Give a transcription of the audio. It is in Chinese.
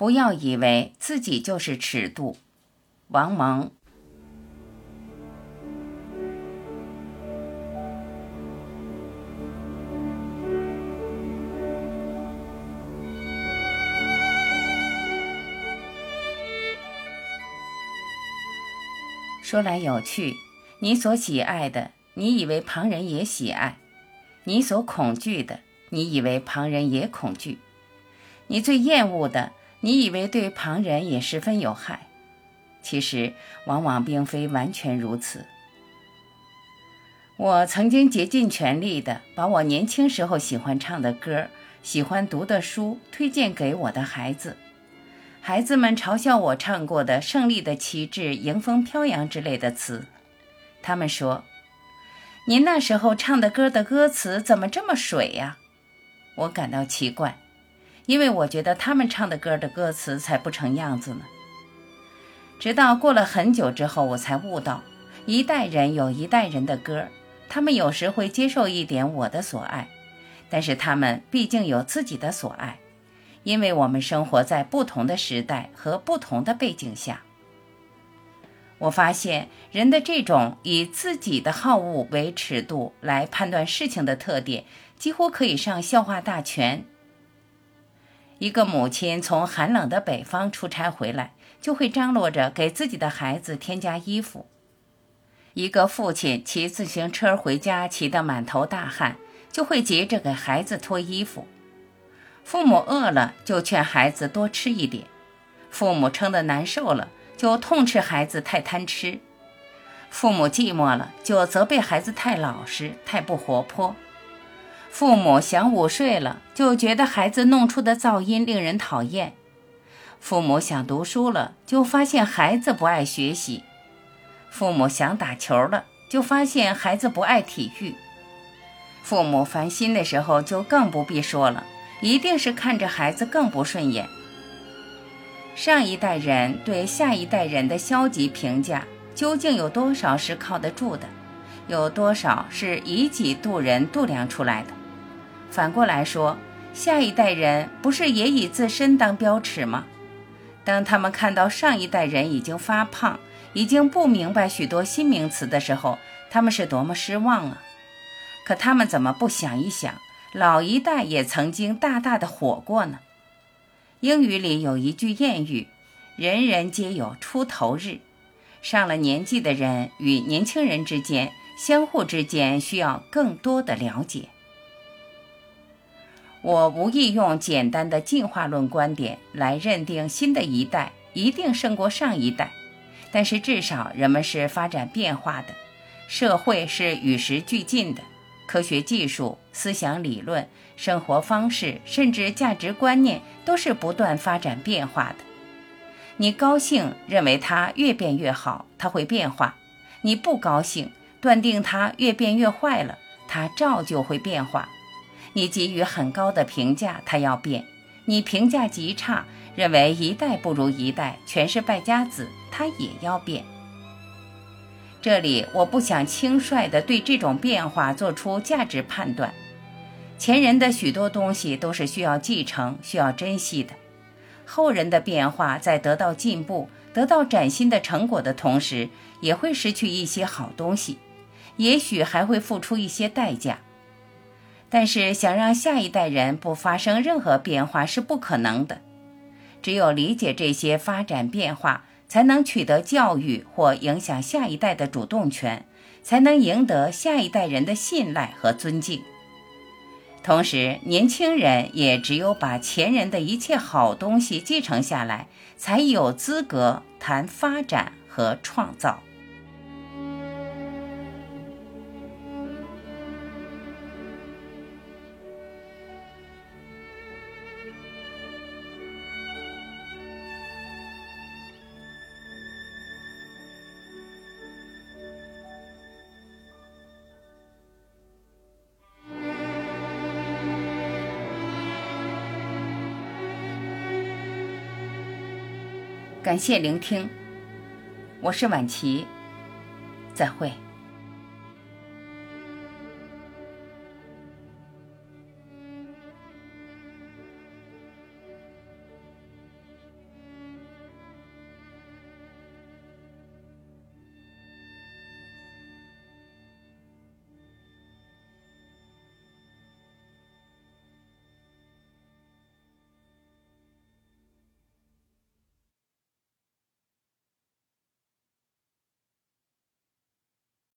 不要以为自己就是尺度。王蒙。说来有趣，你所喜爱的，你以为旁人也喜爱；你所恐惧的，你以为旁人也恐惧；你最厌恶的，你以为对旁人也十分有害。其实，往往并非完全如此。我曾经竭尽全力地把我年轻时候喜欢唱的歌、喜欢读的书推荐给我的孩子。孩子们嘲笑我唱过的《胜利的旗帜迎风飘扬》之类的词，他们说：“您那时候唱的歌的歌词怎么这么水呀？”我感到奇怪，因为我觉得他们唱的歌的歌词才不成样子呢。直到过了很久之后，我才悟到，一代人有一代人的歌，他们有时会接受一点我的所爱，但是他们毕竟有自己的所爱。因为我们生活在不同的时代和不同的背景下，我发现人的这种以自己的好恶为尺度来判断事情的特点，几乎可以上笑话大全。一个母亲从寒冷的北方出差回来，就会张罗着给自己的孩子添加衣服；一个父亲骑自行车回家，骑得满头大汗，就会急着给孩子脱衣服。父母饿了，就劝孩子多吃一点；父母撑得难受了，就痛斥孩子太贪吃；父母寂寞了，就责备孩子太老实、太不活泼；父母想午睡了，就觉得孩子弄出的噪音令人讨厌；父母想读书了，就发现孩子不爱学习；父母想打球了，就发现孩子不爱体育；父母烦心的时候，就更不必说了。一定是看着孩子更不顺眼。上一代人对下一代人的消极评价，究竟有多少是靠得住的？有多少是以己度人度量出来的？反过来说，下一代人不是也以自身当标尺吗？当他们看到上一代人已经发胖，已经不明白许多新名词的时候，他们是多么失望啊！可他们怎么不想一想？老一代也曾经大大的火过呢。英语里有一句谚语：“人人皆有出头日。”上了年纪的人与年轻人之间，相互之间需要更多的了解。我无意用简单的进化论观点来认定新的一代一定胜过上一代，但是至少人们是发展变化的，社会是与时俱进的。科学技术、思想理论、生活方式，甚至价值观念，都是不断发展变化的。你高兴认为它越变越好，它会变化；你不高兴，断定它越变越坏了，它照旧会变化。你给予很高的评价，它要变；你评价极差，认为一代不如一代，全是败家子，它也要变。这里我不想轻率地对这种变化做出价值判断。前人的许多东西都是需要继承、需要珍惜的，后人的变化在得到进步、得到崭新的成果的同时，也会失去一些好东西，也许还会付出一些代价。但是想让下一代人不发生任何变化是不可能的。只有理解这些发展变化。才能取得教育或影响下一代的主动权，才能赢得下一代人的信赖和尊敬。同时，年轻人也只有把前人的一切好东西继承下来，才有资格谈发展和创造。感谢聆听，我是晚琪，再会。